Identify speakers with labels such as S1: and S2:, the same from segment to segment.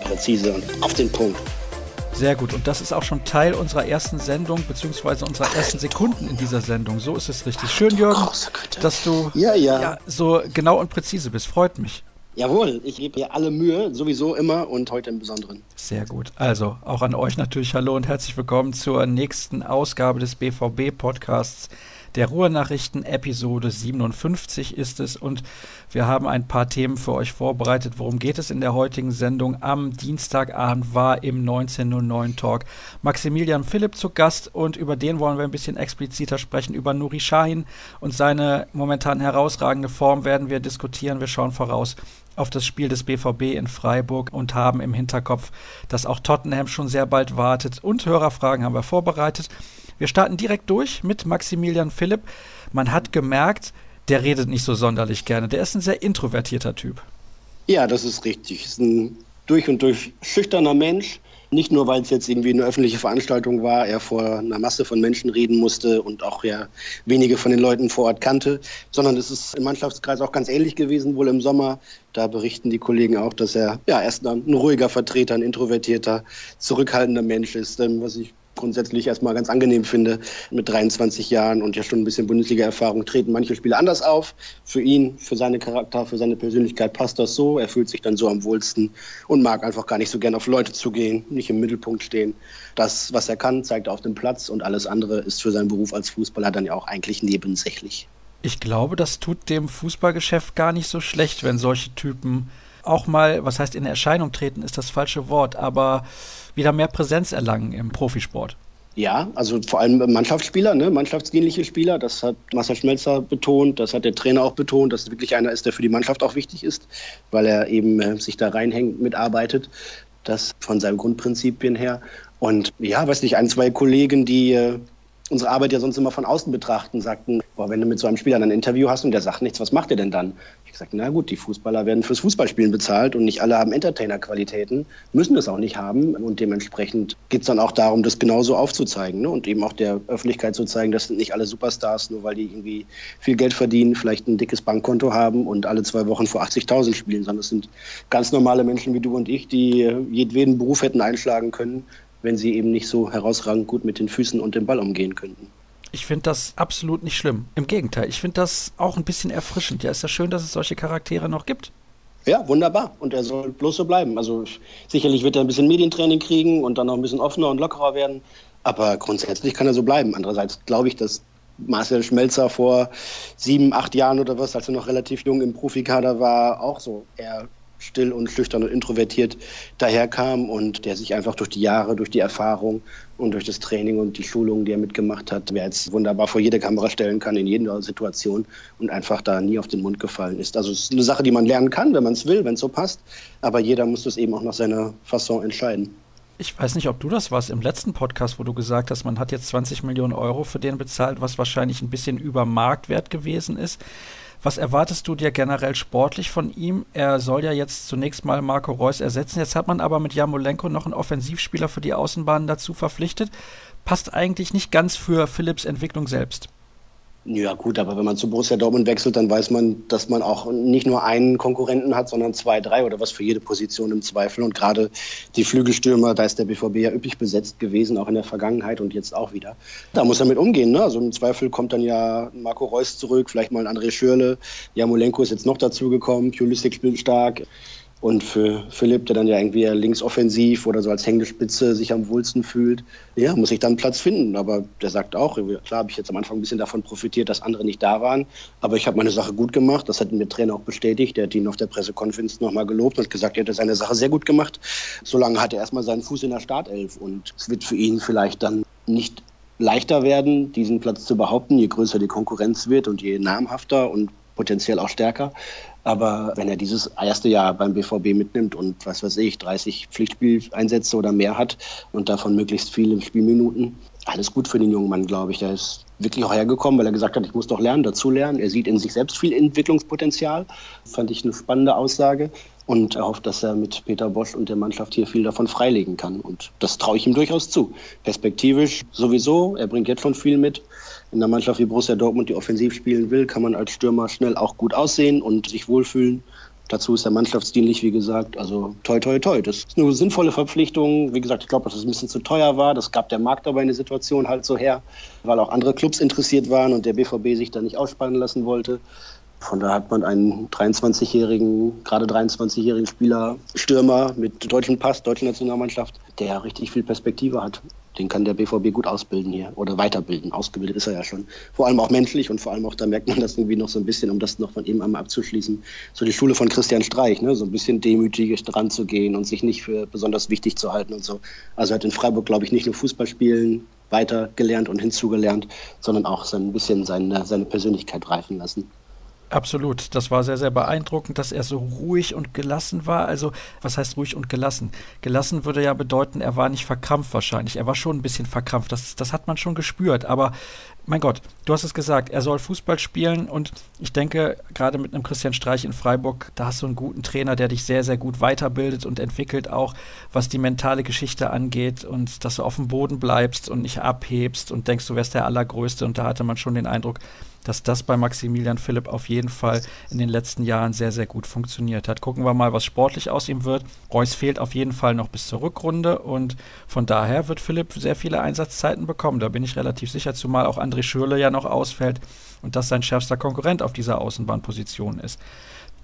S1: Präzise und auf den Punkt.
S2: Sehr gut. Und das ist auch schon Teil unserer ersten Sendung, beziehungsweise unserer ersten Sekunden in dieser Sendung. So ist es richtig. Schön, Jürgen, dass du
S1: ja, ja. ja,
S2: so genau und präzise bist. Freut mich.
S1: Jawohl, ich gebe mir alle Mühe, sowieso immer und heute im Besonderen.
S2: Sehr gut. Also auch an euch natürlich Hallo und herzlich willkommen zur nächsten Ausgabe des BVB-Podcasts der Ruhrnachrichten Episode 57 ist es und wir haben ein paar Themen für euch vorbereitet. Worum geht es in der heutigen Sendung? Am Dienstagabend war im 1909 Talk Maximilian Philipp zu Gast und über den wollen wir ein bisschen expliziter sprechen. Über Nuri Shahin und seine momentan herausragende Form werden wir diskutieren. Wir schauen voraus auf das Spiel des BVB in Freiburg und haben im Hinterkopf, dass auch Tottenham schon sehr bald wartet. Und Hörerfragen haben wir vorbereitet. Wir starten direkt durch mit Maximilian Philipp. Man hat gemerkt, der redet nicht so sonderlich gerne. Der ist ein sehr introvertierter Typ.
S1: Ja, das ist richtig. Ist ein durch und durch schüchterner Mensch. Nicht nur, weil es jetzt irgendwie eine öffentliche Veranstaltung war, er vor einer Masse von Menschen reden musste und auch ja wenige von den Leuten vor Ort kannte, sondern es ist im Mannschaftskreis auch ganz ähnlich gewesen, wohl im Sommer. Da berichten die Kollegen auch, dass er ja erst ein ruhiger Vertreter, ein introvertierter, zurückhaltender Mensch ist, ähm, was ich grundsätzlich erstmal ganz angenehm finde. Mit 23 Jahren und ja schon ein bisschen Bundesliga-Erfahrung treten manche Spiele anders auf. Für ihn, für seine Charakter, für seine Persönlichkeit passt das so. Er fühlt sich dann so am wohlsten und mag einfach gar nicht so gern auf Leute zugehen, nicht im Mittelpunkt stehen. Das, was er kann, zeigt er auf dem Platz und alles andere ist für seinen Beruf als Fußballer dann ja auch eigentlich nebensächlich.
S2: Ich glaube, das tut dem Fußballgeschäft gar nicht so schlecht, wenn solche Typen auch mal, was heißt in Erscheinung treten, ist das falsche Wort, aber wieder mehr Präsenz erlangen im Profisport.
S1: Ja, also vor allem Mannschaftsspieler, ne? mannschaftsdienliche Spieler. Das hat Marcel Schmelzer betont, das hat der Trainer auch betont, dass es wirklich einer ist, der für die Mannschaft auch wichtig ist, weil er eben äh, sich da reinhängt, mitarbeitet. Das von seinen Grundprinzipien her. Und ja, weiß nicht, ein, zwei Kollegen, die äh, unsere Arbeit ja sonst immer von außen betrachten, sagten, boah, wenn du mit so einem Spieler ein Interview hast und der sagt nichts, was macht er denn dann? Ich gesagt, na gut, die Fußballer werden fürs Fußballspielen bezahlt und nicht alle haben Entertainer-Qualitäten, müssen das auch nicht haben und dementsprechend geht es dann auch darum, das genauso aufzuzeigen ne? und eben auch der Öffentlichkeit zu zeigen, das sind nicht alle Superstars, nur weil die irgendwie viel Geld verdienen, vielleicht ein dickes Bankkonto haben und alle zwei Wochen vor 80.000 spielen, sondern es sind ganz normale Menschen wie du und ich, die jedweden Beruf hätten einschlagen können, wenn sie eben nicht so herausragend gut mit den Füßen und dem Ball umgehen könnten.
S2: Ich finde das absolut nicht schlimm. Im Gegenteil, ich finde das auch ein bisschen erfrischend. Ja, ist ja schön, dass es solche Charaktere noch gibt.
S1: Ja, wunderbar. Und er soll bloß so bleiben. Also sicherlich wird er ein bisschen Medientraining kriegen und dann noch ein bisschen offener und lockerer werden. Aber grundsätzlich kann er so bleiben. Andererseits glaube ich, dass Marcel Schmelzer vor sieben, acht Jahren oder was, als er noch relativ jung im Profikader war, auch so eher still und schüchtern und introvertiert daherkam und der sich einfach durch die Jahre, durch die Erfahrung und durch das Training und die Schulungen, die er mitgemacht hat, wer jetzt wunderbar vor jede Kamera stellen kann, in jeder Situation und einfach da nie auf den Mund gefallen ist. Also es ist eine Sache, die man lernen kann, wenn man es will, wenn es so passt, aber jeder muss es eben auch nach seiner Fasson entscheiden.
S2: Ich weiß nicht, ob du das warst im letzten Podcast, wo du gesagt hast, man hat jetzt 20 Millionen Euro für den bezahlt, was wahrscheinlich ein bisschen über Marktwert gewesen ist. Was erwartest du dir generell sportlich von ihm? Er soll ja jetzt zunächst mal Marco Reus ersetzen. Jetzt hat man aber mit Jamolenko noch einen Offensivspieler für die Außenbahn dazu verpflichtet. Passt eigentlich nicht ganz für Philipps Entwicklung selbst.
S1: Ja gut, aber wenn man zu Borussia Dortmund wechselt, dann weiß man, dass man auch nicht nur einen Konkurrenten hat, sondern zwei, drei oder was für jede Position im Zweifel. Und gerade die Flügelstürmer, da ist der BVB ja üppig besetzt gewesen, auch in der Vergangenheit und jetzt auch wieder. Da muss er mit umgehen. Ne? Also im Zweifel kommt dann ja Marco Reus zurück, vielleicht mal ein André Schürle. Jamolenko ist jetzt noch dazugekommen, Pulisic spielt stark. Und für Philipp, der dann ja irgendwie links offensiv oder so als hängende Spitze sich am wohlsten fühlt, ja, muss ich dann Platz finden. Aber der sagt auch, klar habe ich jetzt am Anfang ein bisschen davon profitiert, dass andere nicht da waren. Aber ich habe meine Sache gut gemacht. Das hat mir Trainer auch bestätigt. Der hat ihn auf der Pressekonferenz nochmal gelobt und gesagt, er hätte seine Sache sehr gut gemacht. Solange hat er erstmal seinen Fuß in der Startelf. Und es wird für ihn vielleicht dann nicht leichter werden, diesen Platz zu behaupten, je größer die Konkurrenz wird und je namhafter und potenziell auch stärker. Aber wenn er dieses erste Jahr beim BVB mitnimmt und was weiß ich, 30 Pflichtspieleinsätze oder mehr hat und davon möglichst viele Spielminuten, alles gut für den jungen Mann, glaube ich. Der ist wirklich auch hergekommen, weil er gesagt hat, ich muss doch lernen, dazu lernen. Er sieht in sich selbst viel Entwicklungspotenzial. Fand ich eine spannende Aussage. Und er hofft, dass er mit Peter Bosch und der Mannschaft hier viel davon freilegen kann. Und das traue ich ihm durchaus zu. Perspektivisch sowieso. Er bringt jetzt schon viel mit in einer Mannschaft wie Borussia Dortmund, die offensiv spielen will, kann man als Stürmer schnell auch gut aussehen und sich wohlfühlen. Dazu ist er mannschaftsdienlich, wie gesagt. Also toi, toi, toi. Das ist eine sinnvolle Verpflichtung. Wie gesagt, ich glaube, dass es ein bisschen zu teuer war. Das gab der Markt aber in der Situation halt so her, weil auch andere Clubs interessiert waren und der BVB sich da nicht ausspannen lassen wollte. Von da hat man einen 23-jährigen, gerade 23-jährigen Spieler, Stürmer mit deutschem Pass, deutsche Nationalmannschaft, der richtig viel Perspektive hat. Den kann der BVB gut ausbilden hier oder weiterbilden. Ausgebildet ist er ja schon. Vor allem auch menschlich und vor allem auch, da merkt man das irgendwie noch so ein bisschen, um das noch von eben einmal abzuschließen. So die Schule von Christian Streich, ne? so ein bisschen demütig dran zu gehen und sich nicht für besonders wichtig zu halten und so. Also er hat in Freiburg, glaube ich, nicht nur Fußball spielen weiter gelernt und hinzugelernt, sondern auch so ein bisschen seine, seine Persönlichkeit reifen lassen.
S2: Absolut. Das war sehr, sehr beeindruckend, dass er so ruhig und gelassen war. Also, was heißt ruhig und gelassen? Gelassen würde ja bedeuten, er war nicht verkrampft wahrscheinlich. Er war schon ein bisschen verkrampft. Das, das hat man schon gespürt. Aber mein Gott, du hast es gesagt, er soll Fußball spielen und ich denke, gerade mit einem Christian Streich in Freiburg, da hast du einen guten Trainer, der dich sehr, sehr gut weiterbildet und entwickelt, auch was die mentale Geschichte angeht und dass du auf dem Boden bleibst und nicht abhebst und denkst, du wärst der Allergrößte. Und da hatte man schon den Eindruck, dass das bei Maximilian Philipp auf jeden Fall in den letzten Jahren sehr, sehr gut funktioniert hat. Gucken wir mal, was sportlich aus ihm wird. Reus fehlt auf jeden Fall noch bis zur Rückrunde und von daher wird Philipp sehr viele Einsatzzeiten bekommen. Da bin ich relativ sicher, zumal auch André Schürle ja noch ausfällt und das sein schärfster Konkurrent auf dieser Außenbahnposition ist.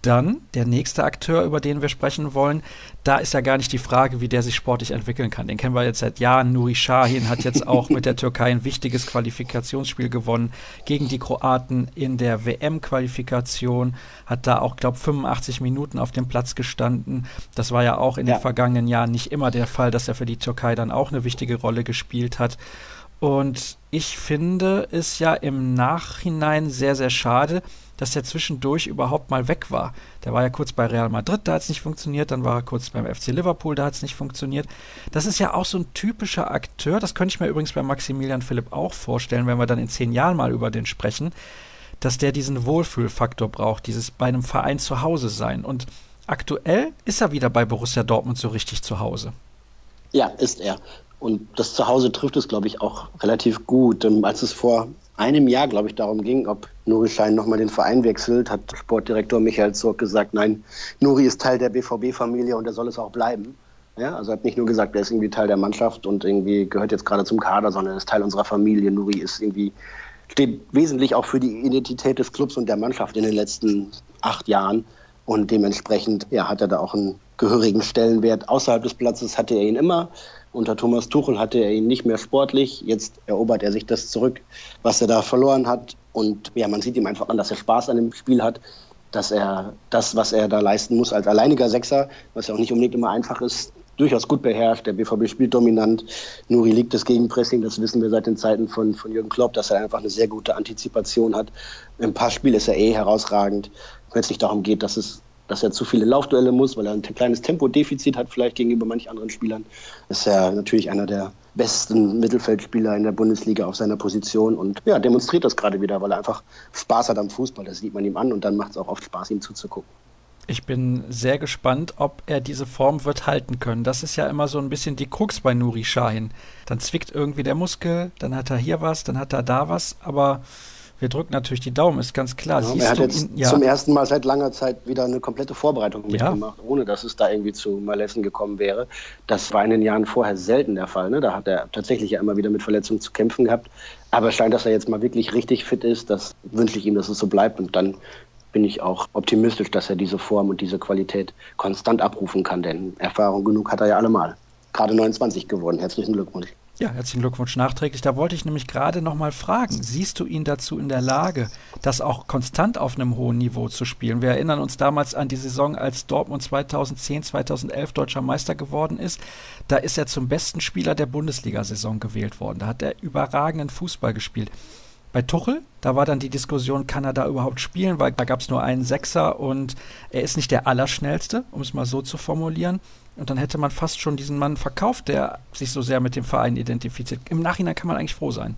S2: Dann der nächste Akteur, über den wir sprechen wollen, da ist ja gar nicht die Frage, wie der sich sportlich entwickeln kann. Den kennen wir jetzt seit Jahren. Nuri Sahin hat jetzt auch mit der Türkei ein wichtiges Qualifikationsspiel gewonnen gegen die Kroaten in der WM-Qualifikation. Hat da auch, glaube ich, 85 Minuten auf dem Platz gestanden. Das war ja auch in ja. den vergangenen Jahren nicht immer der Fall, dass er für die Türkei dann auch eine wichtige Rolle gespielt hat. Und ich finde es ja im Nachhinein sehr, sehr schade, dass er zwischendurch überhaupt mal weg war. Der war ja kurz bei Real Madrid, da hat es nicht funktioniert, dann war er kurz beim FC Liverpool, da hat es nicht funktioniert. Das ist ja auch so ein typischer Akteur, das könnte ich mir übrigens bei Maximilian Philipp auch vorstellen, wenn wir dann in zehn Jahren mal über den sprechen, dass der diesen Wohlfühlfaktor braucht, dieses bei einem Verein zu Hause sein. Und aktuell ist er wieder bei Borussia Dortmund so richtig zu Hause.
S1: Ja, ist er. Und das Zuhause trifft es, glaube ich, auch relativ gut. Ähm, als es vor einem Jahr, glaube ich, darum ging, ob Nuri Schein nochmal den Verein wechselt, hat Sportdirektor Michael Zorg gesagt, nein, Nuri ist Teil der BVB-Familie und er soll es auch bleiben. Ja, also er hat nicht nur gesagt, er ist irgendwie Teil der Mannschaft und irgendwie gehört jetzt gerade zum Kader, sondern er ist Teil unserer Familie. Nuri ist irgendwie, steht wesentlich auch für die Identität des Clubs und der Mannschaft in den letzten acht Jahren. Und dementsprechend ja, hat er da auch einen gehörigen Stellenwert. Außerhalb des Platzes hatte er ihn immer. Unter Thomas Tuchel hatte er ihn nicht mehr sportlich. Jetzt erobert er sich das zurück, was er da verloren hat. Und ja, man sieht ihm einfach an, dass er Spaß an dem Spiel hat, dass er das, was er da leisten muss als alleiniger Sechser, was ja auch nicht unbedingt immer einfach ist, durchaus gut beherrscht. Der BVB spielt dominant. Nuri liegt das Gegenpressing, das wissen wir seit den Zeiten von, von Jürgen Klopp, dass er einfach eine sehr gute Antizipation hat. Im Passspiel ist er eh herausragend. Wenn es nicht darum geht, dass es dass er zu viele Laufduelle muss, weil er ein kleines Tempodefizit hat, vielleicht gegenüber manch anderen Spielern. Ist er natürlich einer der besten Mittelfeldspieler in der Bundesliga auf seiner Position und ja, demonstriert das gerade wieder, weil er einfach Spaß hat am Fußball. Das sieht man ihm an und dann macht es auch oft Spaß, ihm zuzugucken.
S2: Ich bin sehr gespannt, ob er diese Form wird halten können. Das ist ja immer so ein bisschen die Krux bei Nuri Shahin. Dann zwickt irgendwie der Muskel, dann hat er hier was, dann hat er da was, aber wir drücken natürlich die Daumen, ist ganz klar.
S1: Ja, er hat jetzt ihn, ja. zum ersten Mal seit langer Zeit wieder eine komplette Vorbereitung mitgemacht, ja. ohne dass es da irgendwie zu Malessen gekommen wäre. Das war in den Jahren vorher selten der Fall. Ne? Da hat er tatsächlich ja immer wieder mit Verletzungen zu kämpfen gehabt. Aber es scheint, dass er jetzt mal wirklich richtig fit ist. Das wünsche ich ihm, dass es so bleibt. Und dann bin ich auch optimistisch, dass er diese Form und diese Qualität konstant abrufen kann. Denn Erfahrung genug hat er ja allemal. Gerade 29 geworden. Herzlichen Glückwunsch.
S2: Ja, herzlichen Glückwunsch nachträglich. Da wollte ich nämlich gerade noch mal fragen, siehst du ihn dazu in der Lage, das auch konstant auf einem hohen Niveau zu spielen? Wir erinnern uns damals an die Saison, als Dortmund 2010, 2011 deutscher Meister geworden ist. Da ist er zum besten Spieler der Bundesliga-Saison gewählt worden. Da hat er überragenden Fußball gespielt. Bei Tuchel, da war dann die Diskussion, kann er da überhaupt spielen, weil da gab es nur einen Sechser und er ist nicht der Allerschnellste, um es mal so zu formulieren. Und dann hätte man fast schon diesen Mann verkauft, der sich so sehr mit dem Verein identifiziert. Im Nachhinein kann man eigentlich froh sein.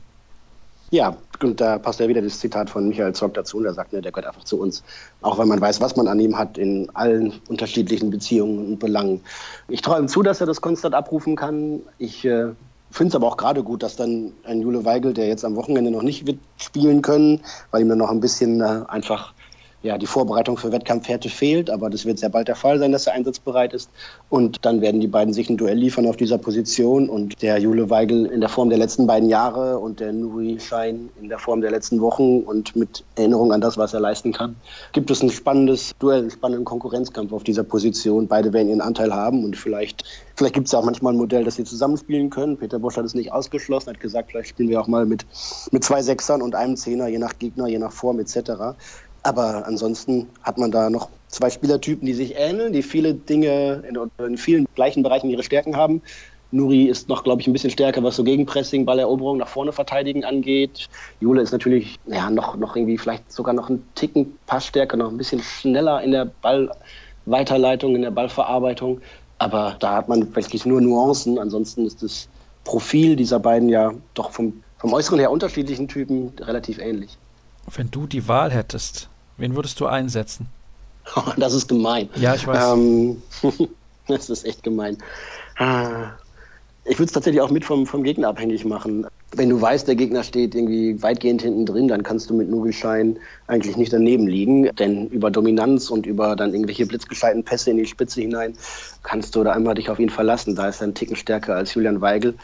S1: Ja, und da passt ja wieder das Zitat von Michael Zock dazu. Und er sagt, ne, der gehört einfach zu uns. Auch wenn man weiß, was man an ihm hat in allen unterschiedlichen Beziehungen und Belangen. Ich traue ihm zu, dass er das konstant abrufen kann. Ich äh, finde es aber auch gerade gut, dass dann ein Jule Weigel, der jetzt am Wochenende noch nicht wird spielen können, weil ihm dann noch ein bisschen äh, einfach ja, die Vorbereitung für Wettkampfhärte fehlt, aber das wird sehr bald der Fall sein, dass er einsatzbereit ist. Und dann werden die beiden sich ein Duell liefern auf dieser Position und der Jule Weigel in der Form der letzten beiden Jahre und der Nuri Schein in der Form der letzten Wochen und mit Erinnerung an das, was er leisten kann, gibt es ein spannendes Duell, einen spannenden Konkurrenzkampf auf dieser Position. Beide werden ihren Anteil haben und vielleicht, vielleicht gibt es auch manchmal ein Modell, das sie zusammenspielen können. Peter Bosch hat es nicht ausgeschlossen, hat gesagt, vielleicht spielen wir auch mal mit, mit zwei Sechsern und einem Zehner, je nach Gegner, je nach Form etc. Aber ansonsten hat man da noch zwei Spielertypen, die sich ähneln, die viele Dinge in, in vielen gleichen Bereichen ihre Stärken haben. Nuri ist noch, glaube ich, ein bisschen stärker, was so Gegenpressing, Balleroberung nach vorne verteidigen angeht. Jule ist natürlich ja, noch, noch irgendwie vielleicht sogar noch einen Ticken Passstärker, noch ein bisschen schneller in der Ballweiterleitung, in der Ballverarbeitung. Aber da hat man wirklich nur Nuancen. Ansonsten ist das Profil dieser beiden ja doch vom, vom Äußeren her unterschiedlichen Typen relativ ähnlich.
S2: Wenn du die Wahl hättest, wen würdest du einsetzen?
S1: das ist gemein.
S2: Ja, ich weiß. Ähm,
S1: das ist echt gemein. Ah, ich würde es tatsächlich auch mit vom, vom Gegner abhängig machen wenn du weißt, der Gegner steht irgendwie weitgehend hinten drin, dann kannst du mit Nugelschein eigentlich nicht daneben liegen. Denn über Dominanz und über dann irgendwelche blitzgescheiten Pässe in die Spitze hinein kannst du da immer dich auf ihn verlassen. Da ist er ein Ticken stärker als Julian Weigel.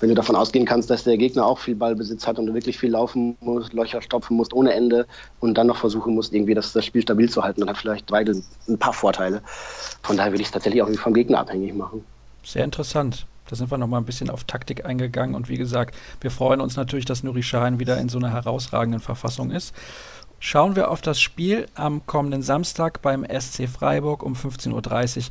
S1: Wenn du davon ausgehen kannst, dass der Gegner auch viel Ballbesitz hat und du wirklich viel laufen musst, Löcher stopfen musst ohne Ende und dann noch versuchen musst, irgendwie das, das Spiel stabil zu halten, dann hat vielleicht Weigel ein paar Vorteile. Von daher will ich es tatsächlich auch vom Gegner abhängig machen.
S2: Sehr interessant. Da sind wir nochmal ein bisschen auf Taktik eingegangen und wie gesagt, wir freuen uns natürlich, dass Nuri Sahin wieder in so einer herausragenden Verfassung ist. Schauen wir auf das Spiel am kommenden Samstag beim SC Freiburg um 15.30 Uhr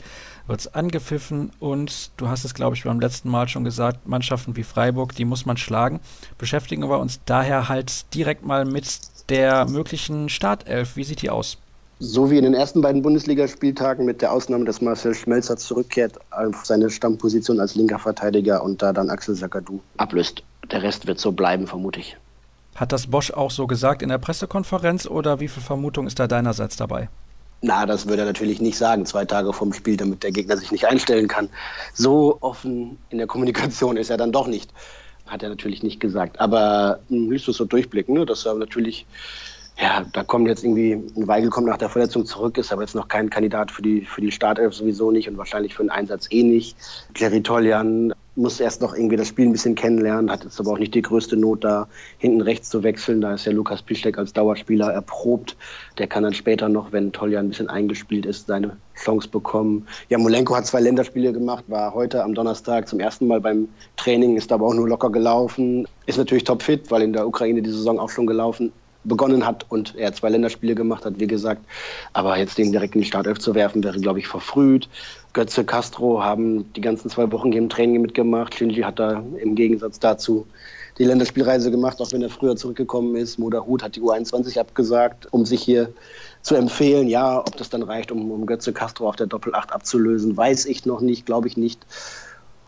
S2: wird es angepfiffen und du hast es, glaube ich, beim letzten Mal schon gesagt, Mannschaften wie Freiburg, die muss man schlagen. Beschäftigen wir uns daher halt direkt mal mit der möglichen Startelf. Wie sieht die aus?
S1: So wie in den ersten beiden Bundesligaspieltagen, mit der Ausnahme, dass Marcel Schmelzer zurückkehrt auf seine Stammposition als linker Verteidiger und da dann Axel Sakadu ablöst. Der Rest wird so bleiben, vermute ich.
S2: Hat das Bosch auch so gesagt in der Pressekonferenz oder wie viel Vermutung ist da deinerseits dabei?
S1: Na, das würde er natürlich nicht sagen, zwei Tage vorm Spiel, damit der Gegner sich nicht einstellen kann. So offen in der Kommunikation ist er dann doch nicht. Hat er natürlich nicht gesagt. Aber müsst du so durchblicken, ne? dass er natürlich ja, da kommt jetzt irgendwie, Weigel kommt nach der Verletzung zurück, ist aber jetzt noch kein Kandidat für die, für die Startelf sowieso nicht und wahrscheinlich für den Einsatz eh nicht. Clary Toljan muss erst noch irgendwie das Spiel ein bisschen kennenlernen, hat jetzt aber auch nicht die größte Not da, hinten rechts zu wechseln. Da ist ja Lukas Piszczek als Dauerspieler erprobt. Der kann dann später noch, wenn Toljan ein bisschen eingespielt ist, seine Chance bekommen. Ja, Molenko hat zwei Länderspiele gemacht, war heute am Donnerstag zum ersten Mal beim Training, ist aber auch nur locker gelaufen. Ist natürlich topfit, weil in der Ukraine die Saison auch schon gelaufen begonnen hat und er zwei Länderspiele gemacht hat, wie gesagt. Aber jetzt den direkt in die Startelf zu werfen, wäre, glaube ich, verfrüht. Götze, Castro haben die ganzen zwei Wochen hier im Training mitgemacht. Shinji hat da im Gegensatz dazu die Länderspielreise gemacht, auch wenn er früher zurückgekommen ist. Moda Hut hat die U21 abgesagt, um sich hier zu empfehlen. Ja, ob das dann reicht, um, um Götze Castro auf der Doppel-8 abzulösen, weiß ich noch nicht, glaube ich nicht.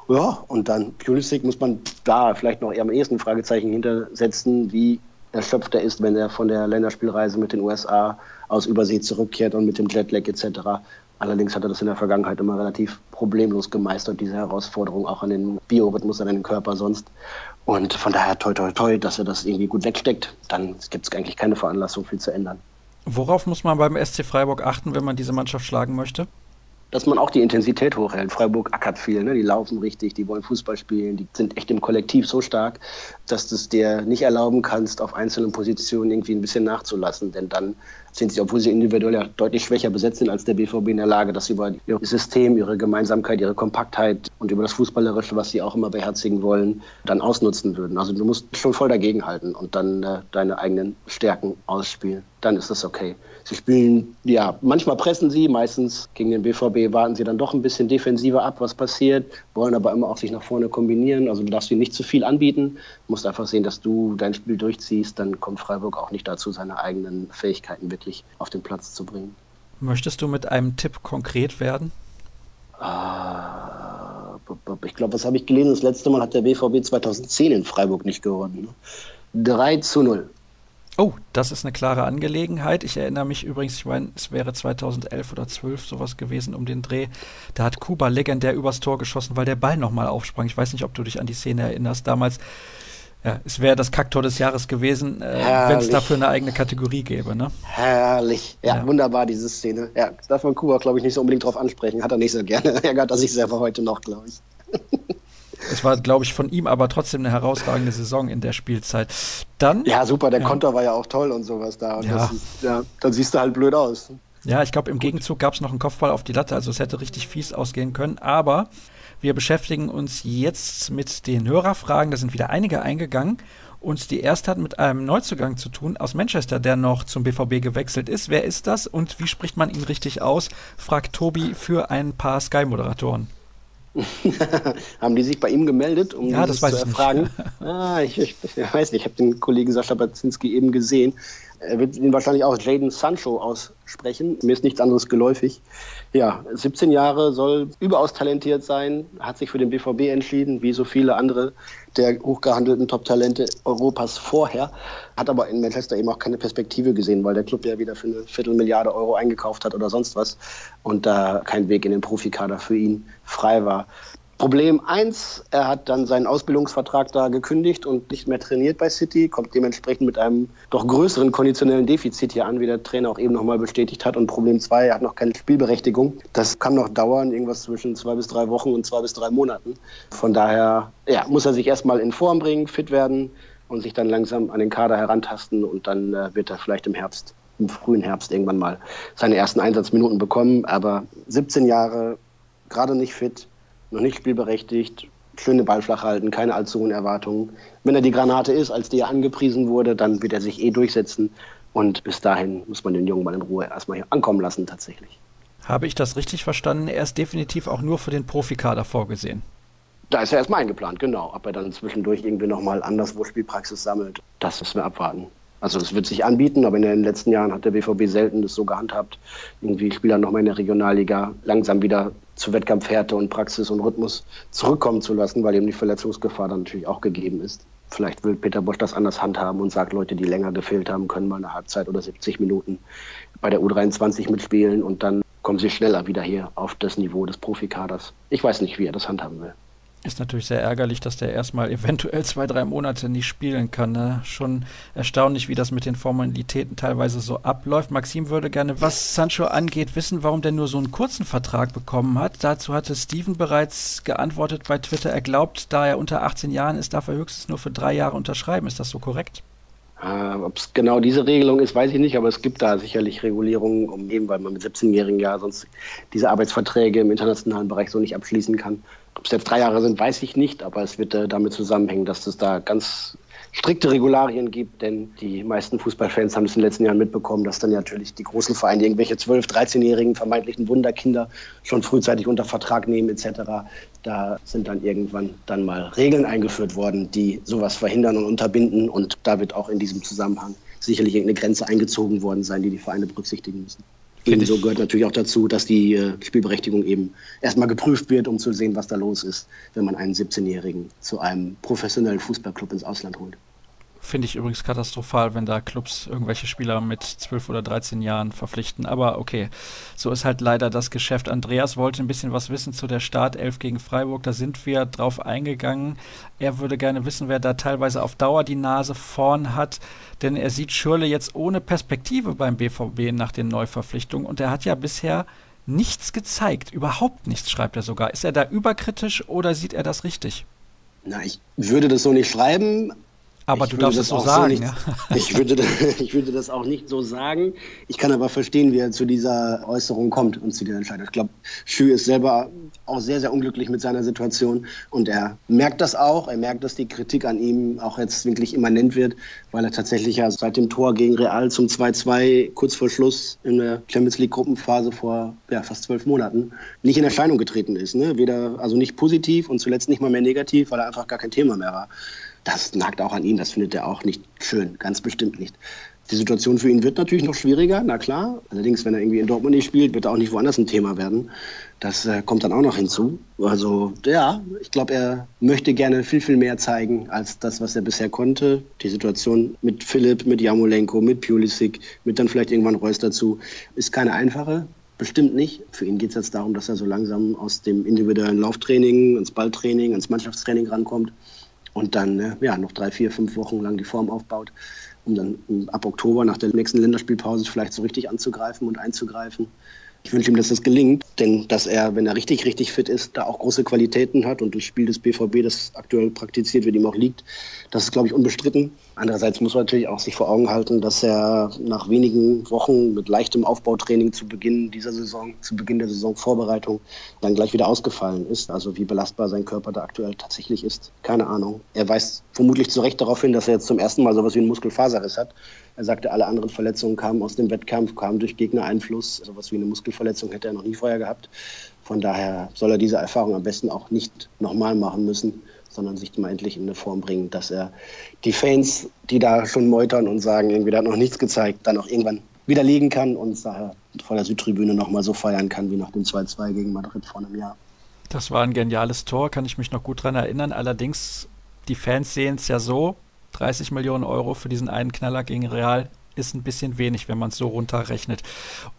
S1: Ja, und dann Pulisic muss man da vielleicht noch eher am ehesten Fragezeichen hintersetzen. Wie erschöpft er ist, wenn er von der Länderspielreise mit den USA aus Übersee zurückkehrt und mit dem Jetlag etc. Allerdings hat er das in der Vergangenheit immer relativ problemlos gemeistert, diese Herausforderung auch an den Biorhythmus, an den Körper sonst. Und von daher toi toi toi, dass er das irgendwie gut wegsteckt. Dann gibt es eigentlich keine Veranlassung, viel zu ändern.
S2: Worauf muss man beim SC Freiburg achten, wenn man diese Mannschaft schlagen möchte?
S1: dass man auch die Intensität hochhält. Freiburg ackert viel, ne? die laufen richtig, die wollen Fußball spielen, die sind echt im Kollektiv so stark, dass du es dir nicht erlauben kannst, auf einzelnen Positionen irgendwie ein bisschen nachzulassen. Denn dann sind sie, obwohl sie individuell ja deutlich schwächer besetzt sind als der BVB in der Lage, dass sie über ihr System, ihre Gemeinsamkeit, ihre Kompaktheit und über das Fußballerische, was sie auch immer beherzigen wollen, dann ausnutzen würden. Also du musst schon voll dagegenhalten und dann äh, deine eigenen Stärken ausspielen. Dann ist das okay. Sie spielen, ja, manchmal pressen sie, meistens gegen den BVB warten sie dann doch ein bisschen defensiver ab, was passiert, wollen aber immer auch sich nach vorne kombinieren. Also du darfst ihnen nicht zu viel anbieten, du musst einfach sehen, dass du dein Spiel durchziehst, dann kommt Freiburg auch nicht dazu, seine eigenen Fähigkeiten wirklich auf den Platz zu bringen.
S2: Möchtest du mit einem Tipp konkret werden?
S1: Ah, ich glaube, was habe ich gelesen? Das letzte Mal hat der BVB 2010 in Freiburg nicht gewonnen. 3 ne? zu 0.
S2: Oh, das ist eine klare Angelegenheit. Ich erinnere mich übrigens, ich meine, es wäre 2011 oder 12 sowas gewesen um den Dreh. Da hat Kuba legendär übers Tor geschossen, weil der Ball nochmal aufsprang. Ich weiß nicht, ob du dich an die Szene erinnerst. Damals Ja, es wäre das Kacktor des Jahres gewesen, äh, wenn es dafür eine eigene Kategorie gäbe, ne?
S1: Herrlich. Ja, ja, wunderbar, diese Szene. Ja, darf man Kuba, glaube ich, nicht so unbedingt drauf ansprechen. Hat er nicht so gerne. Ärgert er sich selber heute noch, glaube ich.
S2: Es war, glaube ich, von ihm aber trotzdem eine herausragende Saison in der Spielzeit. Dann.
S1: Ja, super, der ja. Konter war ja auch toll und sowas da. Und ja. Ist, ja, dann siehst du halt blöd aus.
S2: Ja, ich glaube, im Gegenzug gab es noch einen Kopfball auf die Latte, also es hätte richtig fies ausgehen können. Aber wir beschäftigen uns jetzt mit den Hörerfragen. Da sind wieder einige eingegangen. Und die erste hat mit einem Neuzugang zu tun aus Manchester, der noch zum BVB gewechselt ist. Wer ist das und wie spricht man ihn richtig aus? fragt Tobi für ein paar Sky-Moderatoren.
S1: Haben die sich bei ihm gemeldet,
S2: um ja, das zu erfragen?
S1: ah, ich, ich, ich, weiß nicht, ich habe den Kollegen Sascha Baczynski eben gesehen. Er wird ihn wahrscheinlich auch Jaden Sancho aussprechen. Mir ist nichts anderes geläufig. Ja, 17 Jahre, soll überaus talentiert sein, hat sich für den BVB entschieden, wie so viele andere der hochgehandelten Top-Talente Europas vorher, hat aber in Manchester eben auch keine Perspektive gesehen, weil der Club ja wieder für eine Viertelmilliarde Euro eingekauft hat oder sonst was und da kein Weg in den Profikader für ihn frei war. Problem eins, er hat dann seinen Ausbildungsvertrag da gekündigt und nicht mehr trainiert bei City, kommt dementsprechend mit einem doch größeren konditionellen Defizit hier an, wie der Trainer auch eben nochmal bestätigt hat. Und Problem zwei, er hat noch keine Spielberechtigung. Das kann noch dauern, irgendwas zwischen zwei bis drei Wochen und zwei bis drei Monaten. Von daher ja, muss er sich erstmal in Form bringen, fit werden und sich dann langsam an den Kader herantasten und dann äh, wird er vielleicht im Herbst, im frühen Herbst irgendwann mal seine ersten Einsatzminuten bekommen. Aber 17 Jahre, gerade nicht fit, noch nicht spielberechtigt, schöne Ball flach halten, keine allzu hohen Erwartungen. Wenn er die Granate ist, als die er angepriesen wurde, dann wird er sich eh durchsetzen. Und bis dahin muss man den Jungen mal in Ruhe erstmal hier ankommen lassen, tatsächlich.
S2: Habe ich das richtig verstanden? Er ist definitiv auch nur für den Profikader vorgesehen.
S1: Da ist er erstmal eingeplant, genau. Ob er dann zwischendurch irgendwie nochmal anderswo Spielpraxis sammelt, das müssen wir abwarten. Also es wird sich anbieten, aber in den letzten Jahren hat der BVB selten das so gehandhabt, irgendwie Spieler nochmal in der Regionalliga langsam wieder zu Wettkampfhärte und Praxis und Rhythmus zurückkommen zu lassen, weil eben die Verletzungsgefahr dann natürlich auch gegeben ist. Vielleicht will Peter Bosch das anders handhaben und sagt, Leute, die länger gefehlt haben, können mal eine Halbzeit oder 70 Minuten bei der U23 mitspielen und dann kommen sie schneller wieder hier auf das Niveau des Profikaders. Ich weiß nicht, wie er das handhaben will.
S2: Ist natürlich sehr ärgerlich, dass der erstmal eventuell zwei, drei Monate nicht spielen kann. Ne? Schon erstaunlich, wie das mit den Formalitäten teilweise so abläuft. Maxim würde gerne, was Sancho angeht, wissen, warum der nur so einen kurzen Vertrag bekommen hat. Dazu hatte Steven bereits geantwortet bei Twitter. Er glaubt, da er unter 18 Jahren ist, darf er höchstens nur für drei Jahre unterschreiben. Ist das so korrekt?
S1: Äh, Ob es genau diese Regelung ist, weiß ich nicht, aber es gibt da sicherlich Regulierungen, um eben, weil man mit 17-Jährigen ja sonst diese Arbeitsverträge im internationalen Bereich so nicht abschließen kann. Ob es jetzt drei Jahre sind, weiß ich nicht, aber es wird äh, damit zusammenhängen, dass es da ganz strikte Regularien gibt, denn die meisten Fußballfans haben es in den letzten Jahren mitbekommen, dass dann natürlich die großen Vereine irgendwelche 12-, 13-jährigen vermeintlichen Wunderkinder schon frühzeitig unter Vertrag nehmen etc. Da sind dann irgendwann dann mal Regeln eingeführt worden, die sowas verhindern und unterbinden und da wird auch in diesem Zusammenhang sicherlich irgendeine Grenze eingezogen worden sein, die die Vereine berücksichtigen müssen. Ebenso gehört natürlich auch dazu, dass die äh, Spielberechtigung eben erstmal geprüft wird, um zu sehen, was da los ist, wenn man einen 17-Jährigen zu einem professionellen Fußballclub ins Ausland holt.
S2: Finde ich übrigens katastrophal, wenn da Clubs irgendwelche Spieler mit 12 oder 13 Jahren verpflichten. Aber okay, so ist halt leider das Geschäft. Andreas wollte ein bisschen was wissen zu der Startelf gegen Freiburg. Da sind wir drauf eingegangen. Er würde gerne wissen, wer da teilweise auf Dauer die Nase vorn hat. Denn er sieht Schürle jetzt ohne Perspektive beim BVB nach den Neuverpflichtungen. Und er hat ja bisher nichts gezeigt. Überhaupt nichts, schreibt er sogar. Ist er da überkritisch oder sieht er das richtig?
S1: Na, ich würde das so nicht schreiben,
S2: aber ich du darfst es so sagen. So nicht, ja.
S1: ich, würde, ich würde das auch nicht so sagen. Ich kann aber verstehen, wie er zu dieser Äußerung kommt und zu dieser Entscheidung. Ich glaube, Schü ist selber auch sehr, sehr unglücklich mit seiner Situation und er merkt das auch. Er merkt, dass die Kritik an ihm auch jetzt wirklich immanent wird, weil er tatsächlich ja seit dem Tor gegen Real zum 2-2 kurz vor Schluss in der Champions League Gruppenphase vor ja, fast zwölf Monaten nicht in Erscheinung getreten ist. Ne? Weder, also nicht positiv und zuletzt nicht mal mehr negativ, weil er einfach gar kein Thema mehr war das nagt auch an ihm, das findet er auch nicht schön, ganz bestimmt nicht. Die Situation für ihn wird natürlich noch schwieriger, na klar. Allerdings, wenn er irgendwie in Dortmund nicht spielt, wird er auch nicht woanders ein Thema werden. Das äh, kommt dann auch noch hinzu. Also ja, ich glaube, er möchte gerne viel, viel mehr zeigen als das, was er bisher konnte. Die Situation mit Philipp, mit Jamolenko, mit Pulisic, mit dann vielleicht irgendwann Reus dazu, ist keine einfache. Bestimmt nicht. Für ihn geht es jetzt darum, dass er so langsam aus dem individuellen Lauftraining ins Balltraining, ins Mannschaftstraining rankommt und dann äh, ja, noch drei, vier, fünf Wochen lang die Form aufbaut, um dann ab Oktober nach der nächsten Länderspielpause vielleicht so richtig anzugreifen und einzugreifen. Ich wünsche ihm, dass das gelingt, denn dass er, wenn er richtig, richtig fit ist, da auch große Qualitäten hat und das Spiel des BVB, das aktuell praktiziert wird, ihm auch liegt, das ist, glaube ich, unbestritten. Andererseits muss man natürlich auch sich vor Augen halten, dass er nach wenigen Wochen mit leichtem Aufbautraining zu Beginn dieser Saison, zu Beginn der Saisonvorbereitung, dann gleich wieder ausgefallen ist. Also wie belastbar sein Körper da aktuell tatsächlich ist, keine Ahnung. Er weist vermutlich zu Recht darauf hin, dass er jetzt zum ersten Mal sowas wie einen Muskelfaserriss hat. Er sagte, alle anderen Verletzungen kamen aus dem Wettkampf, kamen durch Gegnereinfluss. Sowas wie eine Muskelverletzung hätte er noch nie vorher gehabt. Von daher soll er diese Erfahrung am besten auch nicht nochmal machen müssen, sondern sich mal endlich in eine Form bringen, dass er die Fans, die da schon meutern und sagen, irgendwie, der hat noch nichts gezeigt, dann auch irgendwann widerlegen kann und daher vor der Südtribüne nochmal so feiern kann wie nach dem 2-2 gegen Madrid vor einem Jahr.
S2: Das war ein geniales Tor, kann ich mich noch gut daran erinnern. Allerdings, die Fans sehen es ja so, 30 Millionen Euro für diesen einen Knaller gegen Real ist ein bisschen wenig, wenn man es so runterrechnet.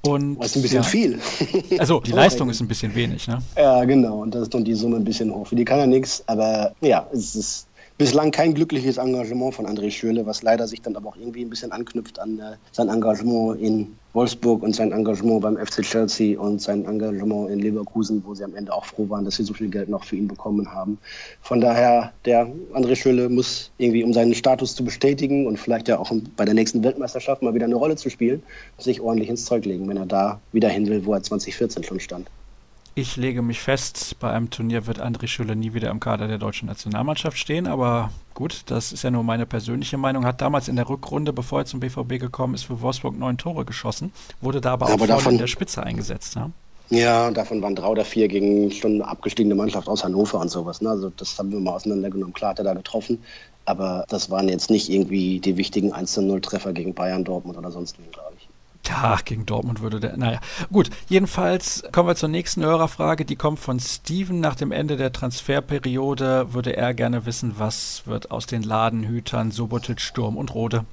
S2: Und
S1: das ist ein bisschen ja, viel.
S2: Also die Leistung ist ein bisschen wenig, ne?
S1: Ja, genau. Und das ist dann die Summe ein bisschen hoch. Für die kann er nichts, aber ja, es ist bislang kein glückliches Engagement von André Schürle, was leider sich dann aber auch irgendwie ein bisschen anknüpft an äh, sein Engagement in Wolfsburg und sein Engagement beim FC Chelsea und sein Engagement in Leverkusen, wo sie am Ende auch froh waren, dass sie so viel Geld noch für ihn bekommen haben. Von daher, der André Schürle muss irgendwie, um seinen Status zu bestätigen und vielleicht ja auch bei der nächsten Weltmeisterschaft mal wieder eine Rolle zu spielen, sich ordentlich ins Zeug legen, wenn er da wieder hin will, wo er 2014 schon stand.
S2: Ich lege mich fest, bei einem Turnier wird André Schüller nie wieder im Kader der deutschen Nationalmannschaft stehen, aber gut, das ist ja nur meine persönliche Meinung. Hat damals in der Rückrunde, bevor er zum BVB gekommen ist, für Wolfsburg neun Tore geschossen, wurde da aber, aber auch davon, in der Spitze eingesetzt. Ne?
S1: Ja, davon waren drei oder vier gegen schon eine abgestiegene Mannschaft aus Hannover und sowas. Ne? Also das haben wir mal auseinandergenommen. Klar hat er da getroffen, aber das waren jetzt nicht irgendwie die wichtigen 1-0-Treffer gegen Bayern, Dortmund oder sonst wen, glaube ich.
S2: Ja, gegen Dortmund würde der. Naja, gut. Jedenfalls kommen wir zur nächsten Hörerfrage. Die kommt von Steven. Nach dem Ende der Transferperiode würde er gerne wissen, was wird aus den Ladenhütern Sobotic, Sturm und Rode?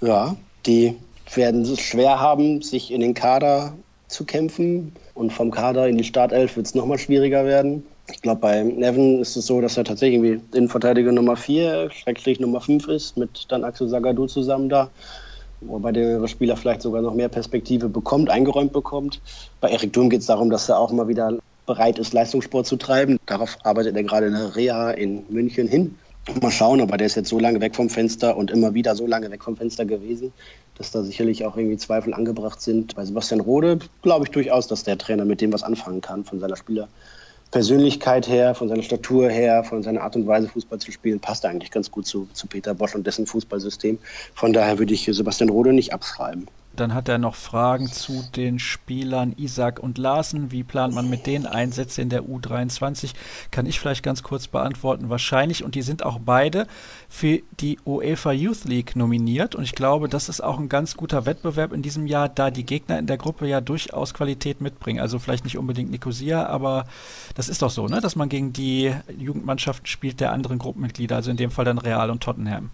S1: Ja, die werden es schwer haben, sich in den Kader zu kämpfen. Und vom Kader in die Startelf wird es nochmal schwieriger werden. Ich glaube, bei Neven ist es so, dass er tatsächlich irgendwie Innenverteidiger Nummer 4, Schrägstrich Nummer 5 ist, mit dann Axel Sagadou zusammen da wobei der Spieler vielleicht sogar noch mehr Perspektive bekommt, eingeräumt bekommt. Bei Erik Durm geht es darum, dass er auch mal wieder bereit ist, Leistungssport zu treiben. Darauf arbeitet er gerade in der Reha in München hin. Mal schauen, aber der ist jetzt so lange weg vom Fenster und immer wieder so lange weg vom Fenster gewesen, dass da sicherlich auch irgendwie Zweifel angebracht sind. Bei Sebastian Rode glaube ich durchaus, dass der Trainer mit dem was anfangen kann von seiner Spieler. Persönlichkeit her, von seiner Statur her, von seiner Art und Weise, Fußball zu spielen, passt eigentlich ganz gut zu, zu Peter Bosch und dessen Fußballsystem. Von daher würde ich Sebastian Rode nicht abschreiben.
S2: Dann hat er noch Fragen zu den Spielern Isaac und Larsen. Wie plant man mit denen Einsätze in der U23? Kann ich vielleicht ganz kurz beantworten. Wahrscheinlich. Und die sind auch beide für die UEFA Youth League nominiert. Und ich glaube, das ist auch ein ganz guter Wettbewerb in diesem Jahr, da die Gegner in der Gruppe ja durchaus Qualität mitbringen. Also vielleicht nicht unbedingt Nicosia, aber das ist doch so, ne? dass man gegen die Jugendmannschaften spielt der anderen Gruppenmitglieder. Also in dem Fall dann Real und Tottenham.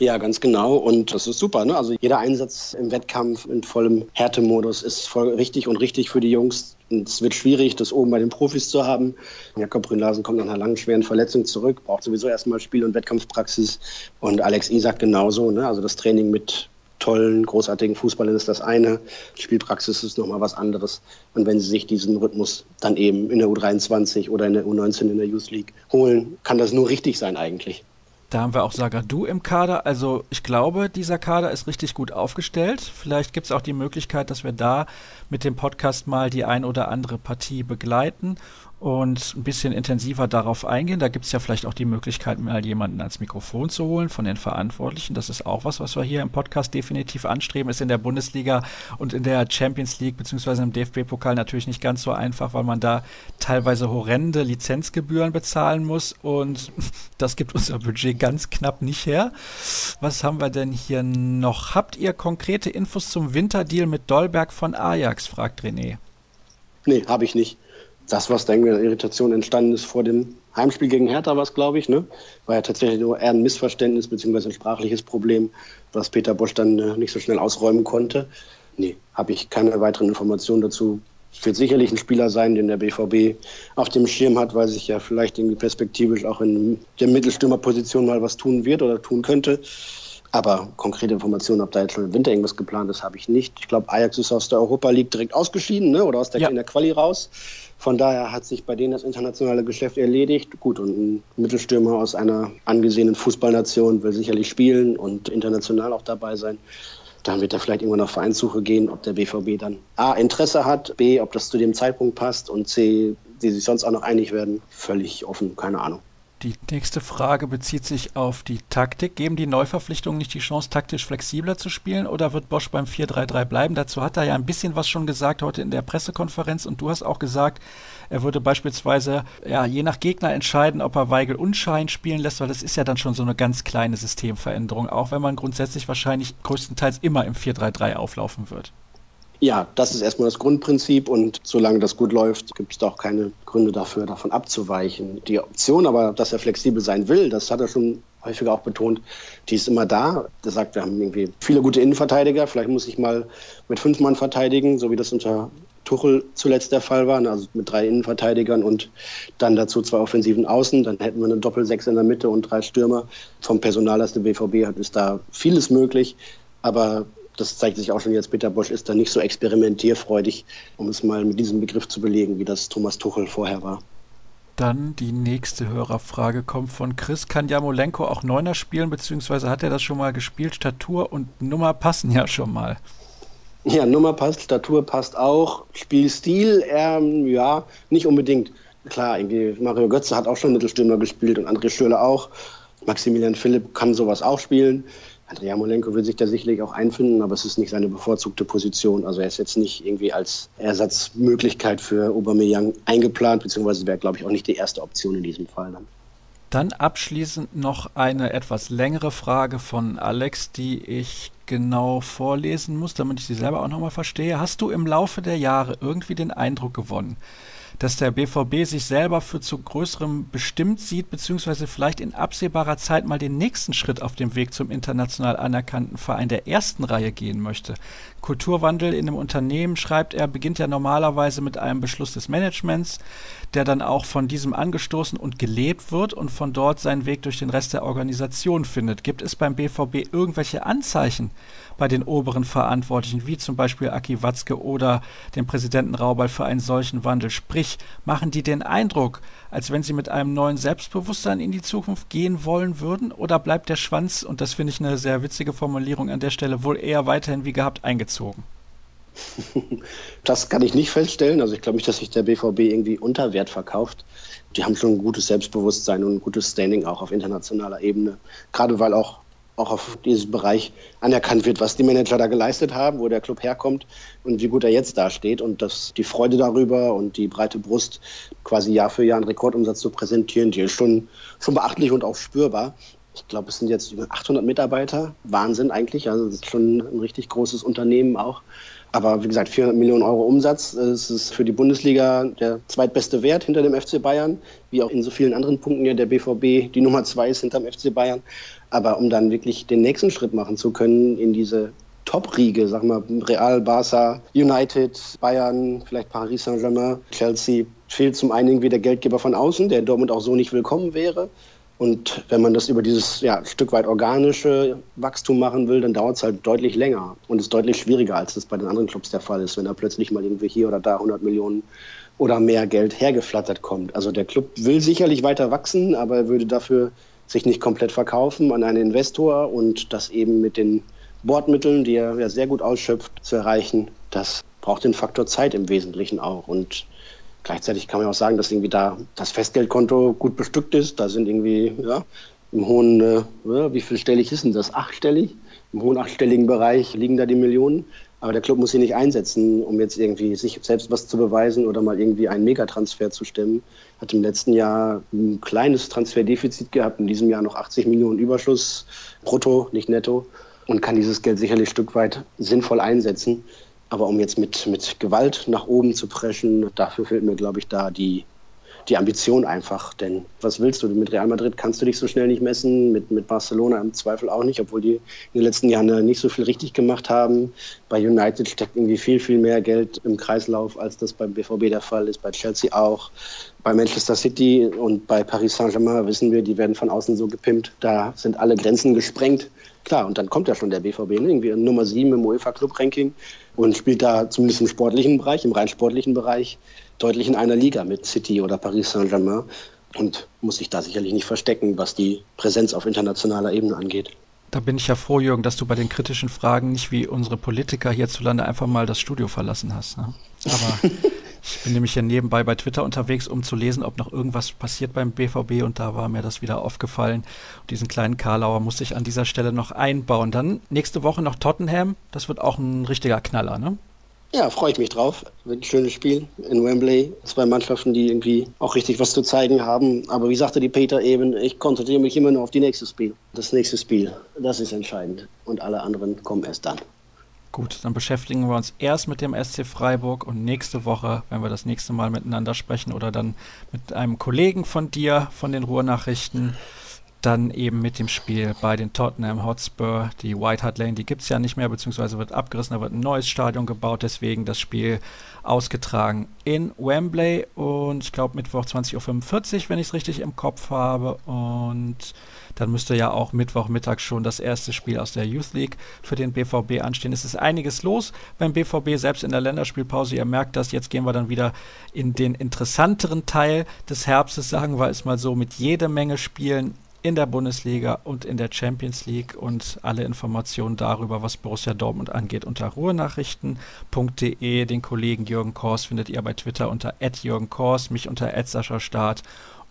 S1: Ja, ganz genau. Und das ist super. Ne? Also jeder Einsatz im Wettkampf in vollem Härtemodus ist voll richtig und richtig für die Jungs. Und es wird schwierig, das oben bei den Profis zu haben. Jakob Brünlasen kommt nach einer langen, schweren Verletzung zurück, braucht sowieso erstmal Spiel- und Wettkampfpraxis. Und Alex Isak genauso. Ne? Also das Training mit tollen, großartigen Fußballern ist das eine. Spielpraxis ist nochmal was anderes. Und wenn sie sich diesen Rhythmus dann eben in der U23 oder in der U19 in der Youth League holen, kann das nur richtig sein eigentlich.
S2: Da haben wir auch Sagadu im Kader. Also ich glaube, dieser Kader ist richtig gut aufgestellt. Vielleicht gibt es auch die Möglichkeit, dass wir da mit dem Podcast mal die ein oder andere Partie begleiten und ein bisschen intensiver darauf eingehen. Da gibt es ja vielleicht auch die Möglichkeit, mal jemanden ans Mikrofon zu holen von den Verantwortlichen. Das ist auch was, was wir hier im Podcast definitiv anstreben. Ist in der Bundesliga und in der Champions League beziehungsweise im DFB-Pokal natürlich nicht ganz so einfach, weil man da teilweise horrende Lizenzgebühren bezahlen muss und das gibt unser Budget ganz knapp nicht her. Was haben wir denn hier noch? Habt ihr konkrete Infos zum Winterdeal mit Dolberg von Ajax? fragt René.
S1: Nee, habe ich nicht das, was da irgendwie Irritation entstanden ist vor dem Heimspiel gegen Hertha, war es, glaube ich, ne? war ja tatsächlich nur eher ein Missverständnis bzw. ein sprachliches Problem, was Peter Bosch dann äh, nicht so schnell ausräumen konnte. Nee, habe ich keine weiteren Informationen dazu. wird sicherlich ein Spieler sein, den der BVB auf dem Schirm hat, weil sich ja vielleicht irgendwie perspektivisch auch in der Mittelstürmerposition mal was tun wird oder tun könnte. Aber konkrete Informationen, ob da jetzt schon im Winter irgendwas geplant ist, habe ich nicht. Ich glaube, Ajax ist aus der Europa League direkt ausgeschieden ne? oder aus der, ja. in der Quali raus. Von daher hat sich bei denen das internationale Geschäft erledigt. Gut, und ein Mittelstürmer aus einer angesehenen Fußballnation will sicherlich spielen und international auch dabei sein. Dann wird er vielleicht irgendwann auf Vereinssuche gehen, ob der BVB dann A, Interesse hat, B, ob das zu dem Zeitpunkt passt und C, die sich sonst auch noch einig werden. Völlig offen, keine Ahnung.
S2: Die nächste Frage bezieht sich auf die Taktik. Geben die Neuverpflichtungen nicht die Chance, taktisch flexibler zu spielen oder wird Bosch beim 4-3-3 bleiben? Dazu hat er ja ein bisschen was schon gesagt heute in der Pressekonferenz und du hast auch gesagt, er würde beispielsweise ja, je nach Gegner entscheiden, ob er Weigel Unschein spielen lässt, weil das ist ja dann schon so eine ganz kleine Systemveränderung, auch wenn man grundsätzlich wahrscheinlich größtenteils immer im 4-3-3 auflaufen wird.
S1: Ja, das ist erstmal das Grundprinzip und solange das gut läuft, gibt es da auch keine Gründe dafür, davon abzuweichen. Die Option aber, dass er flexibel sein will, das hat er schon häufiger auch betont, die ist immer da. Er sagt, wir haben irgendwie viele gute Innenverteidiger, vielleicht muss ich mal mit fünf Mann verteidigen, so wie das unter Tuchel zuletzt der Fall war, also mit drei Innenverteidigern und dann dazu zwei offensiven Außen. Dann hätten wir eine Doppelsechs in der Mitte und drei Stürmer. Vom Personal, das der BVB hat, ist da vieles möglich. Aber das zeigt sich auch schon jetzt, Peter Bosch ist da nicht so experimentierfreudig, um es mal mit diesem Begriff zu belegen, wie das Thomas Tuchel vorher war.
S2: Dann die nächste Hörerfrage kommt von Chris. Kann Jamolenko auch Neuner spielen, beziehungsweise hat er das schon mal gespielt? Statur und Nummer passen ja schon mal.
S1: Ja, Nummer passt, Statur passt auch. Spielstil, ähm, ja, nicht unbedingt. Klar, irgendwie Mario Götze hat auch schon Mittelstürmer gespielt und André Schürrle auch. Maximilian Philipp kann sowas auch spielen. Andrea Molenko will sich da sicherlich auch einfinden, aber es ist nicht seine bevorzugte Position. Also er ist jetzt nicht irgendwie als Ersatzmöglichkeit für Aubameyang eingeplant, beziehungsweise wäre, glaube ich, auch nicht die erste Option in diesem Fall dann.
S2: Dann abschließend noch eine etwas längere Frage von Alex, die ich genau vorlesen muss, damit ich sie selber auch nochmal verstehe. Hast du im Laufe der Jahre irgendwie den Eindruck gewonnen, dass der BVB sich selber für zu größerem bestimmt sieht, beziehungsweise vielleicht in absehbarer Zeit mal den nächsten Schritt auf dem Weg zum international anerkannten Verein der ersten Reihe gehen möchte. Kulturwandel in einem Unternehmen, schreibt er, beginnt ja normalerweise mit einem Beschluss des Managements, der dann auch von diesem angestoßen und gelebt wird und von dort seinen Weg durch den Rest der Organisation findet. Gibt es beim BVB irgendwelche Anzeichen, bei den oberen Verantwortlichen, wie zum Beispiel Aki Watzke oder dem Präsidenten Raubal für einen solchen Wandel? Sprich, machen die den Eindruck, als wenn sie mit einem neuen Selbstbewusstsein in die Zukunft gehen wollen würden? Oder bleibt der Schwanz, und das finde ich eine sehr witzige Formulierung an der Stelle, wohl eher weiterhin wie gehabt eingezogen?
S1: Das kann ich nicht feststellen. Also ich glaube nicht, dass sich der BVB irgendwie unter Wert verkauft. Die haben schon ein gutes Selbstbewusstsein und ein gutes Standing auch auf internationaler Ebene. Gerade weil auch auch auf diesem Bereich anerkannt wird, was die Manager da geleistet haben, wo der Club herkommt und wie gut er jetzt dasteht. Und dass die Freude darüber und die breite Brust, quasi Jahr für Jahr einen Rekordumsatz zu präsentieren, die ist schon, schon beachtlich und auch spürbar. Ich glaube, es sind jetzt über 800 Mitarbeiter. Wahnsinn eigentlich. Also, es ist schon ein richtig großes Unternehmen auch. Aber wie gesagt, 400 Millionen Euro Umsatz, das ist für die Bundesliga der zweitbeste Wert hinter dem FC Bayern, wie auch in so vielen anderen Punkten ja der BVB die Nummer zwei ist hinter dem FC Bayern. Aber um dann wirklich den nächsten Schritt machen zu können in diese Top-Riege, sag mal, Real, Barca, United, Bayern, vielleicht Paris Saint-Germain, Chelsea, fehlt zum einen irgendwie der Geldgeber von außen, der Dortmund auch so nicht willkommen wäre. Und wenn man das über dieses ja, Stück weit organische Wachstum machen will, dann dauert es halt deutlich länger und ist deutlich schwieriger, als das bei den anderen Clubs der Fall ist, wenn da plötzlich mal irgendwie hier oder da 100 Millionen oder mehr Geld hergeflattert kommt. Also der Club will sicherlich weiter wachsen, aber er würde dafür sich nicht komplett verkaufen an einen Investor und das eben mit den Bordmitteln, die er ja sehr gut ausschöpft, zu erreichen. Das braucht den Faktor Zeit im Wesentlichen auch. Und gleichzeitig kann man auch sagen, dass irgendwie da das Festgeldkonto gut bestückt ist. Da sind irgendwie, ja, im hohen, äh, wie viel stellig ist denn das? Achtstellig? Im hohen achtstelligen Bereich liegen da die Millionen. Aber der Club muss sie nicht einsetzen, um jetzt irgendwie sich selbst was zu beweisen oder mal irgendwie einen Megatransfer zu stemmen. Hat im letzten Jahr ein kleines Transferdefizit gehabt, in diesem Jahr noch 80 Millionen Überschuss brutto, nicht netto und kann dieses Geld sicherlich ein Stück weit sinnvoll einsetzen. Aber um jetzt mit, mit Gewalt nach oben zu preschen, dafür fehlt mir, glaube ich, da die, die Ambition einfach. Denn was willst du? Mit Real Madrid kannst du dich so schnell nicht messen, mit, mit Barcelona im Zweifel auch nicht, obwohl die in den letzten Jahren nicht so viel richtig gemacht haben. Bei United steckt irgendwie viel, viel mehr Geld im Kreislauf, als das beim BVB der Fall ist, bei Chelsea auch. Bei Manchester City und bei Paris Saint-Germain wissen wir, die werden von außen so gepimpt, da sind alle Grenzen gesprengt. Klar, und dann kommt ja schon der BVB, ne? irgendwie Nummer 7 im UEFA Club Ranking und spielt da zumindest im sportlichen Bereich, im rein sportlichen Bereich, deutlich in einer Liga mit City oder Paris Saint-Germain und muss sich da sicherlich nicht verstecken, was die Präsenz auf internationaler Ebene angeht.
S2: Da bin ich ja froh, Jürgen, dass du bei den kritischen Fragen nicht wie unsere Politiker hierzulande einfach mal das Studio verlassen hast. Ne? Aber ich bin nämlich hier nebenbei bei Twitter unterwegs, um zu lesen, ob noch irgendwas passiert beim BVB und da war mir das wieder aufgefallen. Und diesen kleinen Karlauer muss ich an dieser Stelle noch einbauen. Dann nächste Woche noch Tottenham. Das wird auch ein richtiger Knaller, ne?
S1: Ja, freue ich mich drauf. Wird ein schönes Spiel in Wembley. Zwei Mannschaften, die irgendwie auch richtig was zu zeigen haben. Aber wie sagte die Peter eben, ich konzentriere mich immer nur auf die nächste Spiel. Das nächste Spiel, das ist entscheidend. Und alle anderen kommen erst dann.
S2: Gut, dann beschäftigen wir uns erst mit dem SC Freiburg und nächste Woche, wenn wir das nächste Mal miteinander sprechen oder dann mit einem Kollegen von dir von den Ruhrnachrichten, dann eben mit dem Spiel bei den Tottenham Hotspur. Die White Hart Lane, die gibt es ja nicht mehr, beziehungsweise wird abgerissen, da wird ein neues Stadion gebaut, deswegen das Spiel ausgetragen in Wembley und ich glaube Mittwoch 20.45 Uhr, wenn ich es richtig im Kopf habe. Und dann müsste ja auch Mittwochmittag schon das erste Spiel aus der Youth League für den BVB anstehen. Es ist einiges los beim BVB, selbst in der Länderspielpause. Ihr merkt das, jetzt gehen wir dann wieder in den interessanteren Teil des Herbstes, sagen wir es mal so, mit jede Menge Spielen in der Bundesliga und in der Champions League und alle Informationen darüber, was Borussia Dortmund angeht, unter ruhenachrichten.de. Den Kollegen Jürgen Kors findet ihr bei Twitter unter Jürgen Kors, mich unter Staat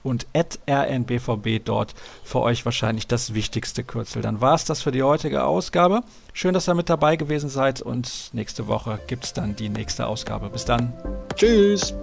S2: und rnbvb dort für euch wahrscheinlich das wichtigste Kürzel. Dann war es das für die heutige Ausgabe. Schön, dass ihr mit dabei gewesen seid und nächste Woche gibt es dann die nächste Ausgabe. Bis dann.
S1: Tschüss.